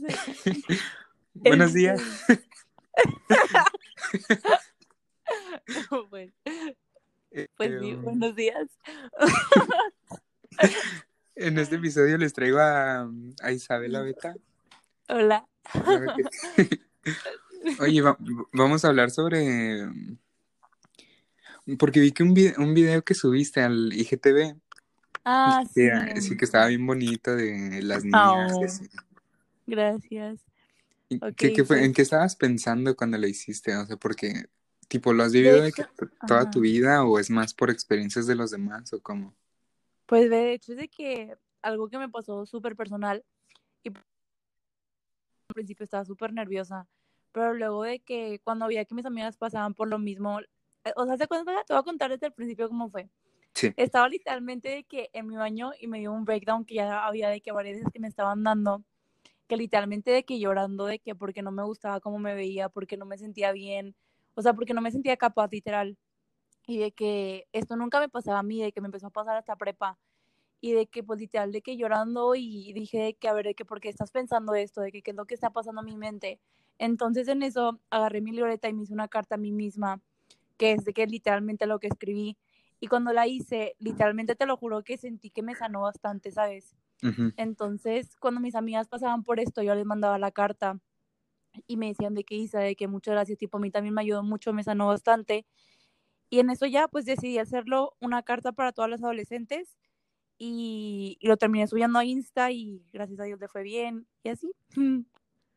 Buenos días. pues, pues sí, Em, buenos días. En este episodio les traigo a, a Isabela Beta. Hola. Oye, va- vamos a hablar sobre... Porque vi que un video, un video que subiste al IGTV, Ah, sí. que, sí que estaba bien bonito de las niñas. Oh. así. Gracias. ¿Y Ok, qué- qué fue- pues- ¿En qué estabas pensando cuando lo hiciste? O sea, porque, tipo, ¿lo has vivido de hecho, que toda ajá. tu vida o es más por experiencias de los demás o cómo? Pues de hecho es de que algo que me pasó súper personal y al principio estaba súper nerviosa, pero luego de que cuando veía que mis amigas pasaban por lo mismo, eh, o sea, ¿se cuenta? Te voy a contar desde el principio cómo fue. Sí. Estaba literalmente de que en mi baño y me dio un breakdown que ya había de que varias veces que me estaban dando, que literalmente de que llorando de que porque no me gustaba cómo me veía, porque no me sentía bien, o sea, porque no me sentía capaz literal. Y de que esto nunca me pasaba a mí, de que me empezó a pasar hasta prepa. Y de que, pues literal, de que llorando y dije de que, a ver, de que, ¿por qué estás pensando esto? De que, ¿qué es lo que está pasando en mi mente? Entonces en eso agarré mi libreta y me hice una carta a mí misma, que es de que literalmente lo que escribí. Y cuando la hice, literalmente te lo juro que sentí que me sanó bastante, ¿sabes? Entonces, cuando mis amigas pasaban por esto, yo les mandaba la carta y me decían de qué hice, de que muchas gracias, tipo, a mí también me ayudó mucho, me sanó bastante. Y en eso ya, pues decidí hacerlo una carta para todas las adolescentes y, y lo terminé subiendo a Insta y gracias a Dios le fue bien y así.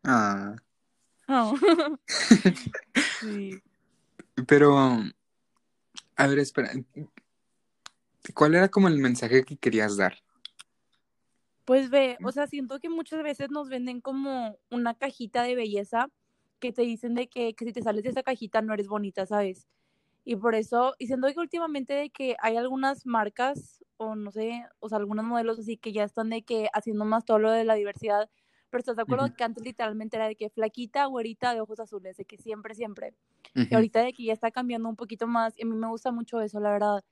Ah, Oh. sí. pero, a ver, espera. ¿Cuál era como el mensaje que querías dar? Pues ve, o sea, siento que muchas veces nos venden como una cajita de belleza que te dicen de que, que si te sales de esa cajita no eres bonita, ¿sabes? Y por eso, y siento que últimamente de que hay algunas marcas, o no sé, o sea, algunos modelos así que ya están de que haciendo más todo lo de la diversidad, pero estás de acuerdo que antes literalmente era de que flaquita, güerita, de ojos azules, de que siempre, siempre. Y ahorita de que ya está cambiando un poquito más, y a mí me gusta mucho eso, la verdad.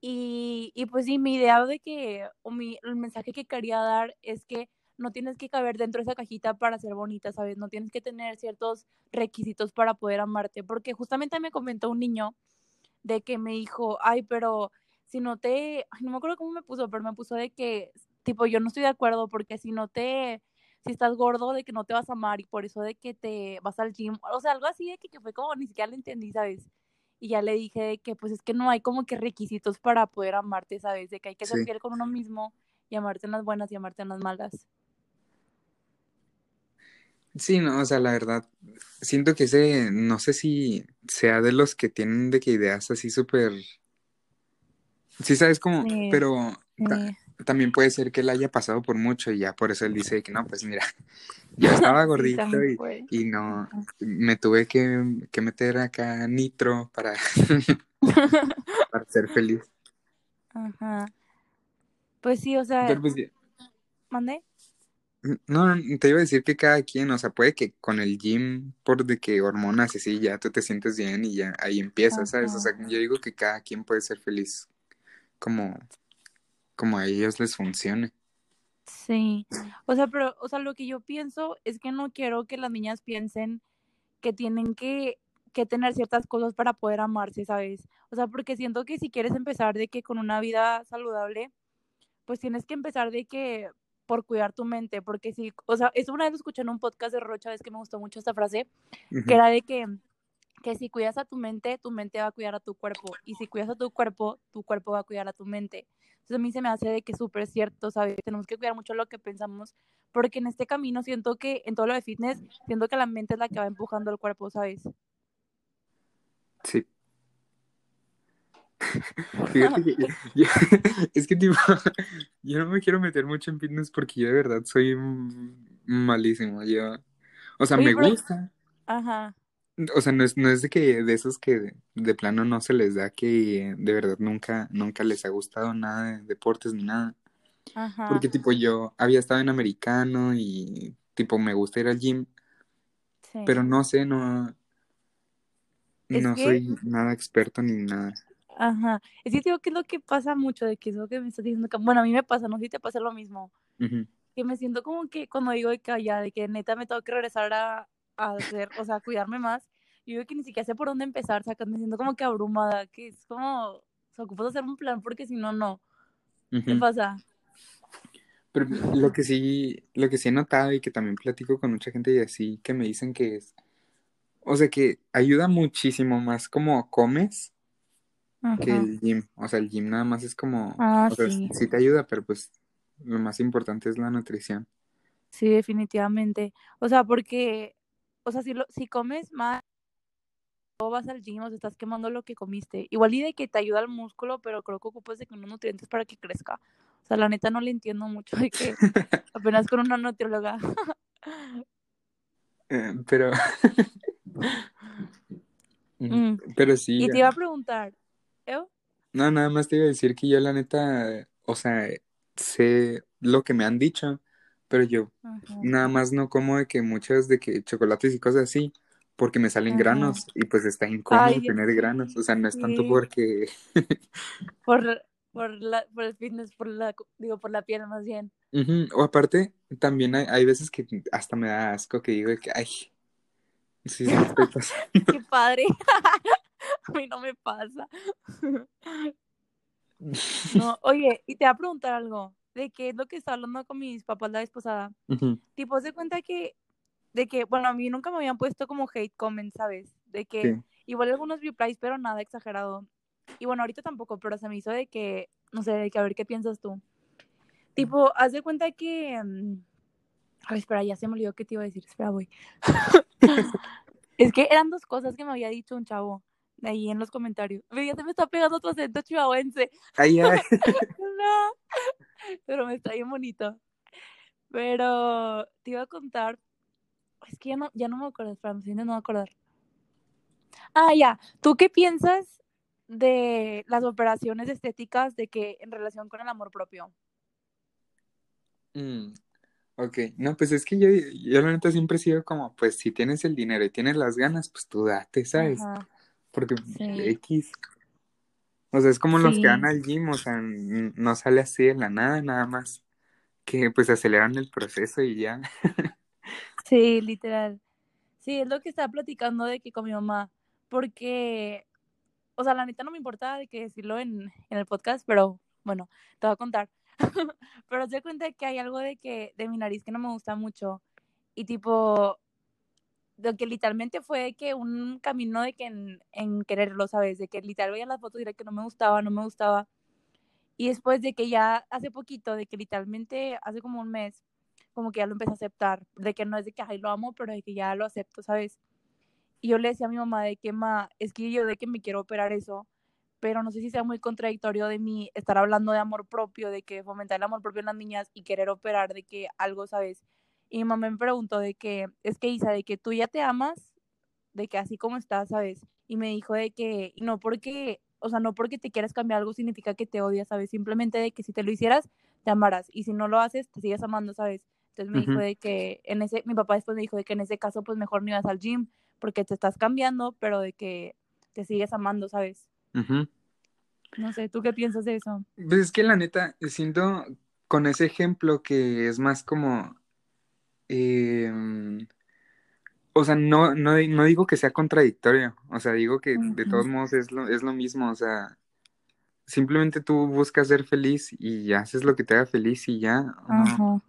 Y, y pues sí, mi idea de que, o mi, el mensaje que quería dar es que no tienes que caber dentro de esa cajita para ser bonita, ¿sabes? No tienes que tener ciertos requisitos para poder amarte, porque justamente me comentó un niño de que me dijo, ay, pero si no te, no me acuerdo cómo me puso, pero me puso de que, tipo, yo no estoy de acuerdo porque si no te, si estás gordo, de que no te vas a amar y por eso de que te vas al gym, o sea, algo así de que, que fue como, ni siquiera lo entendí, ¿sabes? Y ya le dije de que pues es que no hay como que requisitos para poder amarte, ¿sabes? De que hay que ser Sí. fiel con uno mismo y amarte en las buenas y amarte en las malas. Sí, no, o sea, la verdad, siento que ese, no sé si sea de los que tienen de que ideas así súper, sí sabes cómo, Sí, pero ta- sí. también puede ser que él haya pasado por mucho y ya por eso él dice que no, pues mira, yo estaba gordito y, y no, me tuve que, que meter acá nitro para, para ser feliz. Ajá. Pues sí, o sea, Pero pues, mandé. no, te iba a decir que cada quien, o sea, puede que con el gym, por de que hormonas y así, ya tú te sientes bien y ya ahí empiezas, ¿sabes? O sea, yo digo que cada quien puede ser feliz como, como a ellos les funcione. Sí. O sea, pero, o sea, lo que yo pienso es que no quiero que las niñas piensen que tienen que, que tener ciertas cosas para poder amarse, ¿sabes? O sea, porque siento que si quieres empezar de que con una vida saludable, pues tienes que empezar de que por cuidar tu mente, porque si, o sea, eso una vez lo escuché en un podcast de Rocha, es que me gustó mucho esta frase, que era de que, que si cuidas a tu mente, tu mente va a cuidar a tu cuerpo, y si cuidas a tu cuerpo, tu cuerpo va a cuidar a tu mente. Entonces a mí se me hace de que es súper cierto, ¿sabes? Tenemos que cuidar mucho lo que pensamos, porque en este camino siento que, en todo lo de fitness, siento que la mente es la que va empujando el cuerpo, ¿sabes? Sí. Fíjate que yo- es que tipo, yo no me quiero meter mucho en fitness porque yo de verdad soy malísimo. Yo, o sea, Oye, me gusta. ajá, O sea, no es, no es de que de esos que de, de plano no se les da que de verdad nunca, nunca les ha gustado nada de deportes ni nada. ajá, Porque tipo yo había estado en americano y tipo me gusta ir al gym, sí. pero no sé, no, Es no que, soy nada experto ni nada. ajá, es que digo que es lo que pasa mucho, de que es lo que me estás diciendo, que, bueno, a mí me pasa, no sé si te pasa lo mismo, que me siento como que cuando digo de que ya, de que neta me tengo que regresar a, a hacer, o sea, a cuidarme más, yo digo que ni siquiera sé por dónde empezar, sea, me siento como que abrumada, que es como, o sea, ocupas hacer un plan porque si no, no. ¿Qué pasa? Pero lo que sí, lo que sí he notado y que también platico con mucha gente y así, que me dicen que es, o sea, que ayuda muchísimo más como comes que el gym. O sea, el gym nada más es como, Ah, o sea, sí, sí te ayuda, pero pues lo más importante es la nutrición. sí, definitivamente. O sea, porque, o sea, si, lo, si comes más, o vas al gym, o sea, estás quemando lo que comiste. Igual y de que te ayuda al músculo, pero creo que ocupas de que unos nutrientes para que crezca. O sea, la neta no le entiendo mucho de que apenas con una nutrióloga. Eh, pero, Mm, pero sí, Y te iba a preguntar, ¿eh? no, nada más te iba a decir que yo la neta, o sea, sé lo que me han dicho, pero yo Ajá, nada más no como de que muchas de que chocolates y cosas así, porque me salen ajá. granos y pues está incómodo Ay, tener granos, o sea, no es tanto porque, Por, por, la, por el fitness, por la, digo, por la piel más bien. O aparte, también hay, hay veces que hasta me da asco que digo que, ay, sí, sí estoy pasando. Qué padre. A mí no me pasa. No, oye, y te voy a preguntar algo. ¿De qué es lo que estaba hablando con mis papás la vez pasada? Ujú, Tipo, se cuenta que, de que, bueno, a mí nunca me habían puesto como hate comments, ¿sabes? De que Sí. igual algunos replies, pero nada exagerado. Y bueno, ahorita tampoco, pero se me hizo de que, no sé, de que a ver qué piensas tú. Tipo, haz de cuenta que. mm, Ay, espera, ya se me olvidó qué te iba a decir. Espera, voy. es que eran dos cosas que me había dicho un chavo ahí en los comentarios. Ya se me está pegando otro acento chihuahuense. Ay, ay. No, pero me está bien bonito. Pero te iba a contar. Es que ya no, ya no me acuerdo, espera, me estoy intentando acordar. Ah, ya. ¿Tú qué piensas de las operaciones estéticas de que en relación con el amor propio? Mm, ok, no, pues es que yo, yo la neta siempre he sido como, pues si tienes el dinero y tienes las ganas, pues tú date, ¿sabes? Ajá, Porque sí. X, o sea, es como los que van al gym, o sea, no sale así de la nada, nada más que pues aceleran el proceso y ya. Sí, literal. Sí, es lo que estaba platicando de que con mi mamá, porque, o sea, la neta no me importa de que decirlo en, en el podcast, pero bueno, te voy a contar. pero se cuenta que hay algo de que de mi nariz que no me gusta mucho y tipo de que literalmente fue que un camino de que en, en quererlo, ¿sabes? De que literal veía las fotos y era que no me gustaba, no me gustaba. Y después de que ya hace poquito, de que literalmente hace como un mes, como que ya lo empecé a aceptar, de que no es de que, ay, lo amo, pero de que ya lo acepto, ¿sabes? Y yo le decía a mi mamá de que, ma, es que yo de que me quiero operar eso, pero no sé si sea muy contradictorio de mí estar hablando de amor propio, de que fomentar el amor propio en las niñas y querer operar de que algo, ¿sabes? Y mi mamá me preguntó de que, es que Isa, de que tú ya te amas, de que así como estás, ¿sabes? Y me dijo de que no porque, o sea, no porque te quieras cambiar algo significa que te odias, ¿sabes? Simplemente de que si te lo hicieras, te amarás. Y si no lo haces, te sigues amando, ¿sabes? Entonces me dijo de que en ese, mi papá después me dijo de que en ese caso, pues mejor no ibas al gym porque te estás cambiando, pero de que te sigues amando, ¿sabes? No sé, ¿tú qué piensas de eso? Pues es que la neta, siento con ese ejemplo que es más como, em, o sea, no, no, no digo que sea contradictorio, o sea, digo que de todos modos es lo, es lo mismo, o sea, simplemente tú buscas ser feliz y haces lo que te haga feliz y ya, no, Ajá.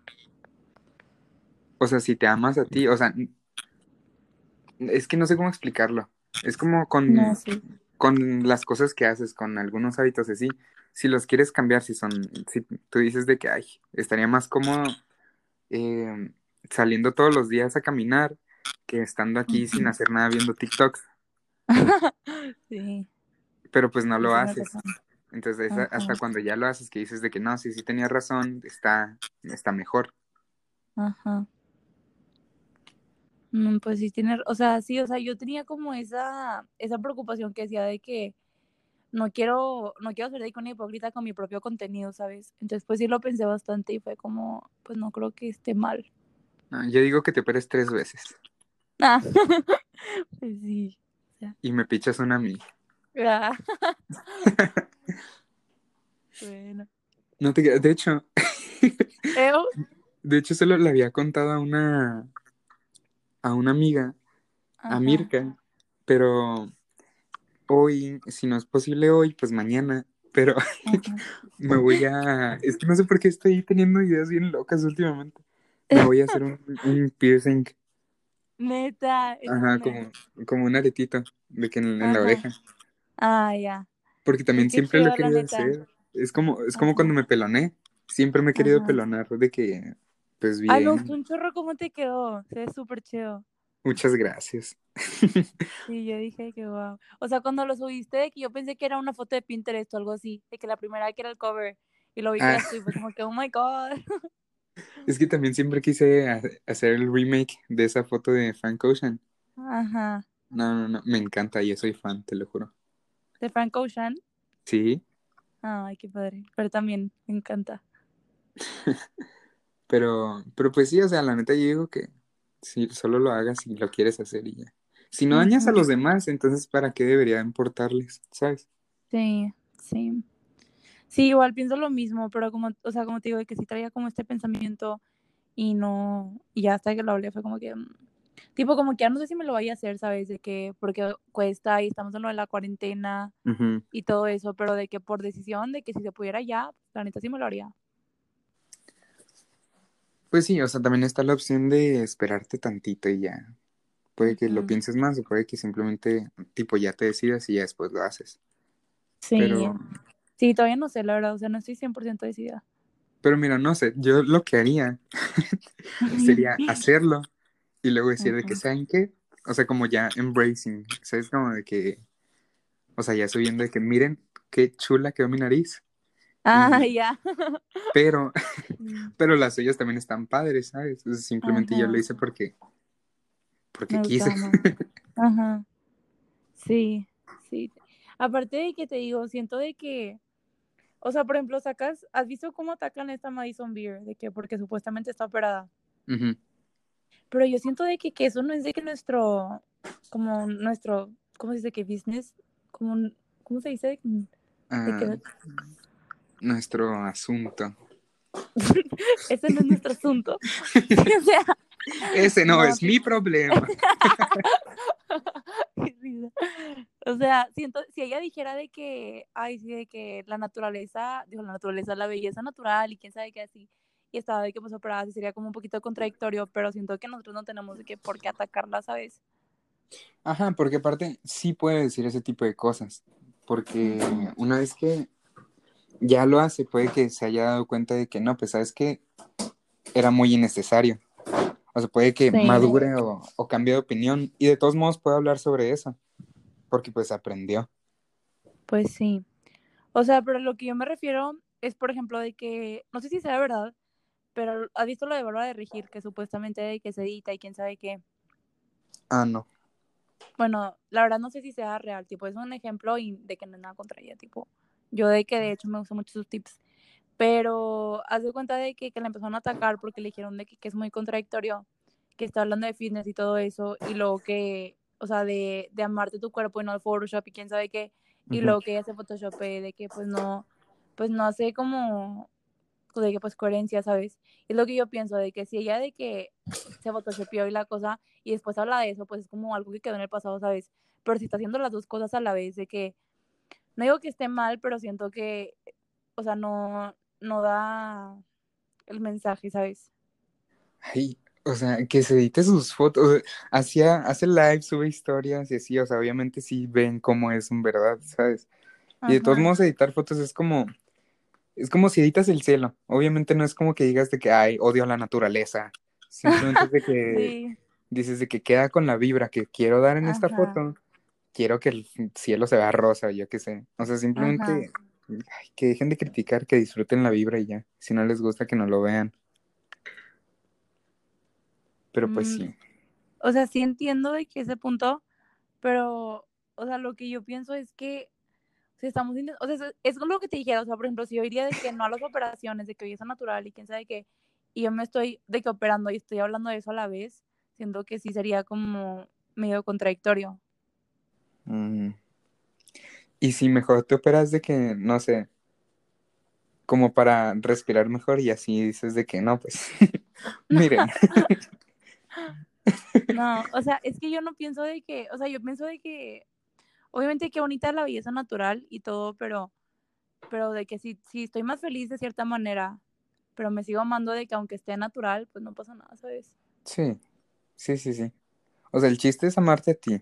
o sea, si te amas a ti, o sea, es que no sé cómo explicarlo, es como No, con, sí. con las cosas que haces, con algunos hábitos así, si los quieres cambiar, si son, si tú dices de que, ay, estaría más cómodo eh, saliendo todos los días a caminar que estando aquí sin hacer nada viendo TikToks, sí, pero pues no lo haces. Entonces Ajá. hasta cuando ya lo haces que dices de que no, sí, sí tenía razón, está, está mejor. Ajá. Mm, Pues sí, tiene, o sea, sí, o sea, yo tenía como esa, esa preocupación que decía de que no quiero, no quiero ser de una hipócrita con mi propio contenido, ¿sabes? Entonces, pues sí lo pensé bastante y fue como, pues no creo que esté mal. No, yo digo que te operes tres veces Ah, pues sí. y me pichas una a mí. ah. bueno. No te, de hecho, ¿Eu? De hecho, solo le había contado a una, a una amiga, a Mirka, pero hoy, si no es posible hoy, pues mañana. Pero me voy a... Es que no sé por qué estoy teniendo ideas bien locas últimamente. Me voy a hacer un, un piercing, Neta, ¿en ajá, como, como un aretito, de que en, en la oreja. Ah, ya. Porque también siempre lo he querido hacer. Es como, es como Ajá. cuando me peloné. Siempre me he querido Ajá. pelonar de que, pues Ay, bien. gustó un chorro cómo te quedó. Se ve súper chido. Muchas gracias. Sí, yo dije que wow. O sea, cuando lo subiste, de que yo pensé que era una foto de Pinterest o algo así, de que la primera que era el cover y lo vi que Ah, y fue como que, oh my god. es que también siempre quise ha- hacer el remake de esa foto de Frank Ocean. Ajá. No, no, no, me encanta, yo soy fan, te lo juro. De Frank Ocean. Sí, Ay, qué padre. Pero también me encanta. pero, pero pues sí, o sea, la neta yo digo que sí, solo lo hagas si lo quieres hacer y ya. Si no dañas a los demás, entonces ¿para qué debería importarles? ¿Sabes? Sí, sí. Sí, igual pienso lo mismo, pero como, o sea, como te digo, de que sí traía como este pensamiento y no, y ya hasta que lo hablé fue como que, mm, tipo, como que ya no sé si me lo vaya a hacer, ¿sabes? De que, porque cuesta y estamos en lo de la cuarentena y todo eso, pero de que por decisión, de que si se pudiera ya, la neta sí me lo haría. Pues sí, o sea, también está la opción de esperarte tantito y ya. Puede que lo pienses más o puede que simplemente, tipo, ya te decidas y ya después lo haces. Sí, Pero, sí, todavía no sé, la verdad, o sea, no estoy 100% decidida. pero mira, no sé, yo lo que haría sería hacerlo y luego decir de que. ¿saben qué? O sea, como ya embracing, ¿sabes? Como de que, o sea, ya subiendo de que, miren qué chula quedó mi nariz. Ah, ya. pero, Mm, pero las suyas también están padres, ¿sabes? Entonces, simplemente yo lo hice porque, porque me quise. Ajá, sí, sí. Aparte de que te digo, siento de que, o sea, por ejemplo, sacas, ¿has visto cómo atacan a esta Madison Beer? De que porque supuestamente está operada. Pero yo siento de que, que eso no es de que nuestro, como nuestro, ¿cómo se dice que business? Como, ¿cómo se dice? De Ah, que nuestro asunto. ese no es nuestro asunto. o sea, Ese no, No, es mi problema. O sea, siento, si ella dijera de que, ay, sí, de que la naturaleza, digo, la naturaleza, la belleza natural y quién sabe qué así, y estaba de que pues operada, sería como un poquito contradictorio, pero siento que nosotros no tenemos de que por qué atacarla, ¿sabes? Ajá, porque aparte sí puede decir ese tipo de cosas. Porque una vez que ya lo hace, puede que se haya dado cuenta de que no, pues sabes que era muy innecesario. O sea, puede que Sí, madure o, o cambie de opinión y de todos modos puede hablar sobre eso. Porque pues aprendió. pues sí. O sea, pero lo que yo me refiero es, por ejemplo, de que, no sé si sea verdad, pero ¿has visto lo de Bárbara de Regir, que supuestamente de que se edita y quién sabe qué? Ah, no. Bueno, la verdad no sé si sea real, tipo, es un ejemplo y de que no es nada contra ella, tipo, yo de que de hecho me gustan mucho sus tips, pero haz de cuenta de que, que la empezaron a atacar porque le dijeron de que, que es muy contradictorio, que está hablando de fitness y todo eso, y luego que, o sea, de, de amarte tu cuerpo y no el Photoshop y quién sabe qué, y Ujú. luego que ella se photoshopee, de que pues no, pues no hace como, de que pues coherencia, ¿sabes? Es lo que yo pienso, de que si ella de que se photoshopeó y la cosa, y después habla de eso, pues es como algo que quedó en el pasado, ¿sabes? Pero si está haciendo las dos cosas a la vez, de que, no digo que esté mal, pero siento que, o sea, no, no da el mensaje, ¿sabes? Ay, o sea, que se edite sus fotos. Hacía, hace live, sube historias y así. O sea, obviamente sí ven cómo es en verdad, ¿sabes? Y de todos modos, editar fotos es como, es como si editas el cielo. Obviamente no es como que digas de que, ay, odio a la naturaleza. Simplemente es de que sí, dices de que queda con la vibra que quiero dar en esta foto. Quiero que el cielo se vea rosa, yo qué sé. O sea, ajá. simplemente ay, que dejen de criticar, que disfruten la vibra y ya. Si no les gusta, que no lo vean. Pero pues Mm, sí. o sea, sí entiendo de que ese punto, pero, o sea, lo que yo pienso es que si estamos, o sea, es, es lo que te dijera, o sea, por ejemplo, si yo iría de que no a las operaciones, de que belleza natural y quién sabe qué, y yo me estoy de que operando y estoy hablando de eso a la vez, siento que sí sería como medio contradictorio. Mm. Y si mejor te operas de que, no sé, como para respirar mejor y así dices de que no, pues Miren. No, o sea, es que yo no pienso de que, o sea, yo pienso de que, obviamente qué bonita es la belleza natural y todo, pero, pero de que si, si estoy más feliz de cierta manera, pero me sigo amando de que aunque esté natural, pues no pasa nada, ¿sabes? Sí, sí, sí, sí. O sea, el chiste es amarte a ti.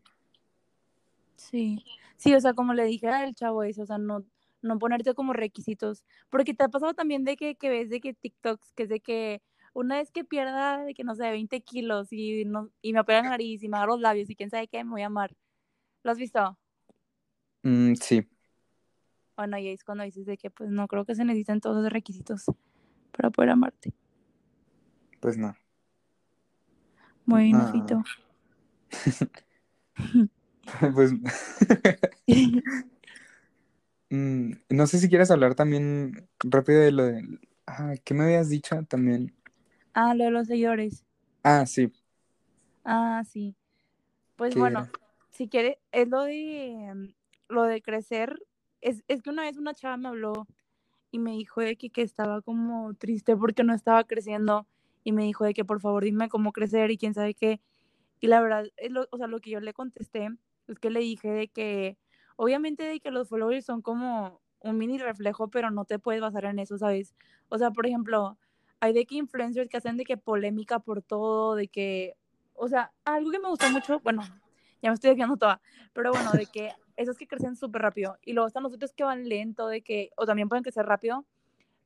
Sí, sí, o sea, como le dije al chavo eso, o sea, no, no ponerte como requisitos, porque te ha pasado también de que, que ves de que TikToks, que es de que una vez que pierda, de que no sé, 20 kilos y, no, y me opera la nariz y me agarro los labios y quién sabe qué, me voy a amar. ¿Lo has visto? Mm, sí, Bueno, y es cuando dices de que pues no creo que se necesitan todos esos requisitos para poder amarte. pues no. Bueno, Ah. Fito. Pues mm, no sé si quieres hablar también rápido de lo de... Ah, ¿qué me habías dicho también? Ah, lo de los seguidores. Ah, sí, Ah, sí. Pues ¿qué bueno, si quieres, es lo de mm, lo de crecer. Es, es que una vez una chava me habló y me dijo de que, que estaba como triste porque no estaba creciendo y me dijo de que por favor dime cómo crecer y quién sabe qué. Y la verdad, lo, o sea, lo que yo le contesté es que le dije de que obviamente de que los followers son como un mini reflejo, pero no te puedes basar en eso, ¿sabes? O sea, por ejemplo, hay de que influencers que hacen de que polémica por todo, de que, o sea, algo que me gustó mucho, bueno, ya me estoy desviando toda, pero bueno, de que esos que crecen súper rápido y luego están los otros que van lento, de que, o también pueden crecer rápido,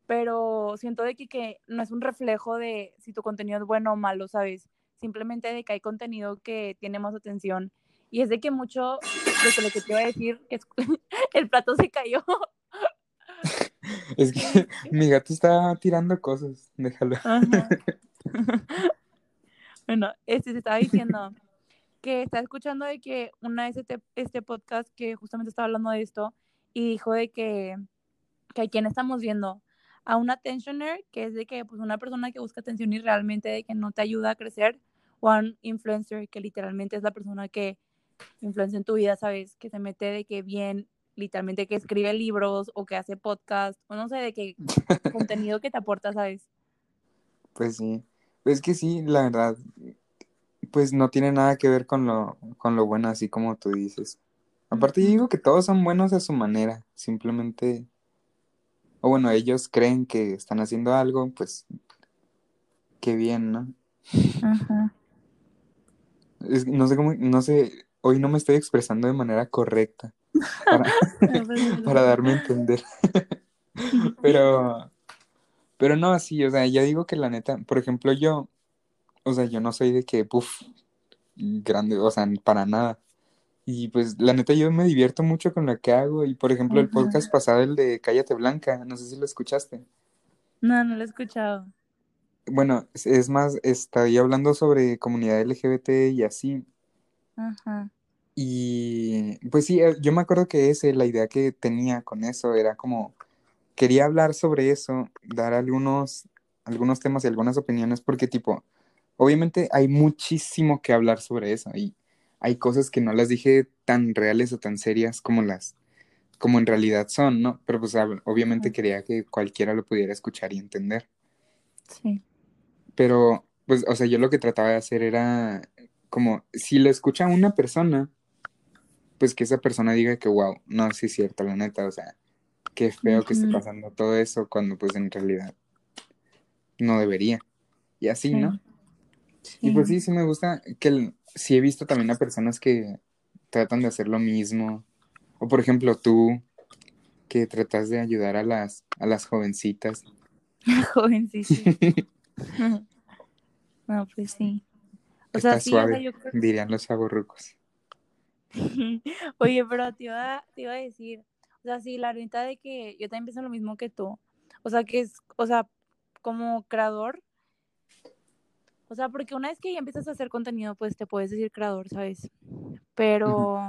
pero siento de que, que no es un reflejo de si tu contenido es bueno o malo, ¿sabes? Simplemente de que hay contenido que tiene más atención. Y es de que mucho de que lo que te iba a decir es el plato se cayó. Es que mi gato está tirando cosas, déjalo. Ajá. bueno, este se estaba diciendo que está escuchando de que una vez este, este podcast que justamente estaba hablando de esto y dijo de que, que a quién estamos viendo a un attentioner que es de que pues una persona que busca atención y realmente de que no te ayuda a crecer o a un influencer que literalmente es la persona que influencia en tu vida, ¿sabes? Que se mete de que bien, literalmente que escribe libros o que hace podcast o no sé, de que contenido que te aporta, ¿sabes? Pues sí, es que sí, la verdad, pues no tiene nada que ver con lo, con lo bueno, así como tú dices. Aparte, yo digo que todos son buenos a su manera, simplemente, o bueno, ellos creen que están haciendo algo, pues qué bien, ¿no? Ajá. Es- no sé cómo, no sé, hoy no me estoy expresando de manera correcta para, pues, para darme a entender, pero, pero no, sí, o sea, yo digo que la neta, por ejemplo, yo, o sea, yo no soy de que, puff, grande, o sea, para nada. Y pues la neta yo me divierto mucho con lo que hago y por ejemplo el podcast pasado, el de Cállate Blanca, no sé si lo escuchaste. No, no lo he escuchado. Bueno, es, es más, estoy hablando sobre comunidad LGBT y así. Ajá. Y pues sí, eh, yo me acuerdo que ese, la idea que tenía con eso era como, quería hablar sobre eso, dar algunos, algunos temas y algunas opiniones porque tipo, obviamente hay muchísimo que hablar sobre eso y hay cosas que no las dije tan reales o tan serias como las como en realidad son, ¿no? Pero pues ob- obviamente quería que cualquiera lo pudiera escuchar y entender. Sí. Pero, pues, o sea, yo lo que trataba de hacer era como, si lo escucha una persona, pues que esa persona diga que, wow, no, sí es cierto, la neta, o sea, qué feo que esté pasando todo eso cuando pues en realidad no debería. Y así, ¿no? Sí. Y pues Sí. sí, me gusta que el- sí he visto también a personas que tratan de hacer lo mismo. O por ejemplo, tú, que tratas de ayudar a las, a las jovencitas. Joven, sí, sí. No, pues sí. O sea, Está sí, o sea, suave, yo dirían los chavorrucos. Oye, pero te iba, te iba a decir, o sea, sí, la neta de que yo también pienso lo mismo que tú. O sea, que es, o sea, como creador, o sea, porque una vez que ya empiezas a hacer contenido, pues te puedes decir creador, ¿sabes? Pero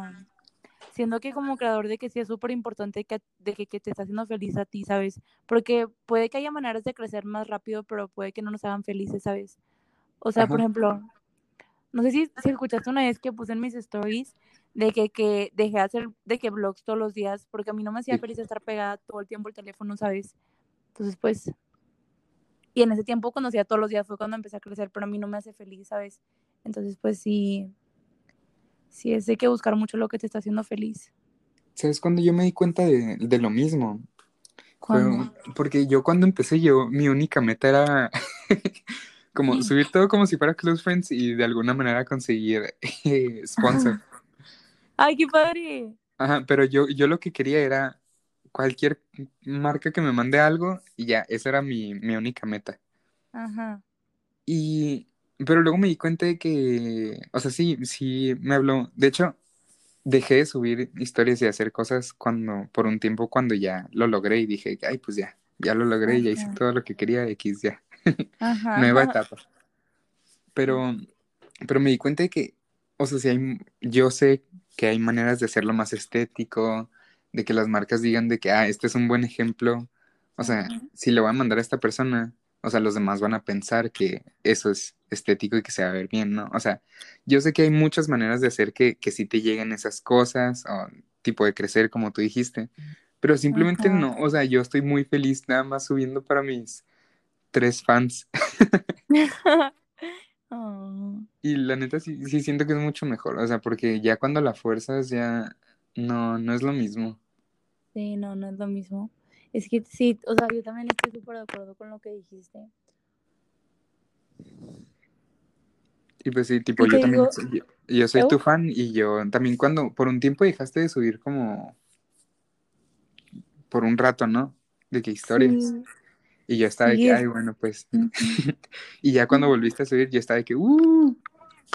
siendo que como creador de que sí es súper importante que, de que, que te está haciendo feliz a ti, ¿sabes? Porque puede que haya maneras de crecer más rápido, pero puede que no nos hagan felices, ¿sabes? O sea, por Ajá. ejemplo, no sé si, si escuchaste una vez que puse en mis stories de que, que dejé de hacer de que vlogs todos los días porque a mí no me hacía Sí. feliz estar pegada todo el tiempo al teléfono, ¿sabes? Entonces, pues, Y en ese tiempo cuando hacía todos los días fue cuando empecé a crecer, pero a mí no me hace feliz, ¿sabes? Entonces, pues sí, sí es de que buscar mucho lo que te está haciendo feliz. ¿Sabes cuando yo me di cuenta de, de lo mismo? Fue porque yo cuando empecé yo, mi única meta era como subir todo como si fuera Close Friends y de alguna manera conseguir eh, sponsor. ¡Ay, qué padre! Ajá, pero yo, yo lo que quería era cualquier marca que me mande algo y ya, esa era mi, mi única meta. Ajá. Y, pero luego me di cuenta de que, o sea, sí, sí me habló. De hecho, dejé de subir historias y hacer cosas cuando, por un tiempo cuando ya lo logré y dije, ay, pues ya, ya lo logré, ya hice Ajá. todo lo que quería, X, ya, Ajá. nueva etapa. Pero, pero me di cuenta de que, o sea, si hay, yo sé que hay maneras de hacerlo más estético, de que las marcas digan de que, ah, este es un buen ejemplo. O sea, si le voy a mandar a esta persona, o sea, los demás van a pensar que eso es estético y que se va a ver bien, ¿no? O sea, yo sé que hay muchas maneras de hacer que, que sí te lleguen esas cosas, o tipo de crecer, como tú dijiste, pero simplemente no, o sea, yo estoy muy feliz nada más subiendo para mis tres fans. Oh, Y la neta sí, sí siento que es mucho mejor, o sea, porque ya cuando la fuerzas ya no, no es lo mismo. sí, no, no es lo mismo. Es que sí, o sea, yo también estoy súper de acuerdo con lo que dijiste. Y pues sí, tipo, yo también, soy- yo, yo soy tu fan y yo también cuando, por un tiempo dejaste de subir como, por un rato, ¿no? De que historias. Sí, Y yo estaba de que, ay, bueno, pues. Y ya cuando volviste a subir, yo estaba de que, uh,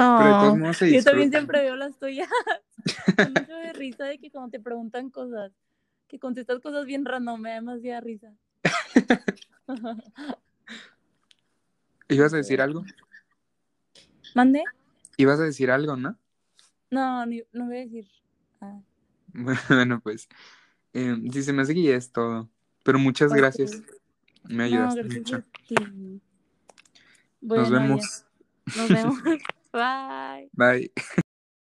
Oh, se yo también siempre veo las tuyas. Mucho de risa de que cuando te preguntan cosas, que contestas cosas bien random, me da demasiada risa. ¿Ibas a decir algo? ¿Mande? ¿Ibas a decir algo, no? No, no voy a decir. Ah, Bueno, pues, eh, sí, se me hace que ya es todo. Pero muchas ok. gracias, me No, ayudaste gracias mucho. Nos ya. vemos. Nos vemos. Bye. Bye.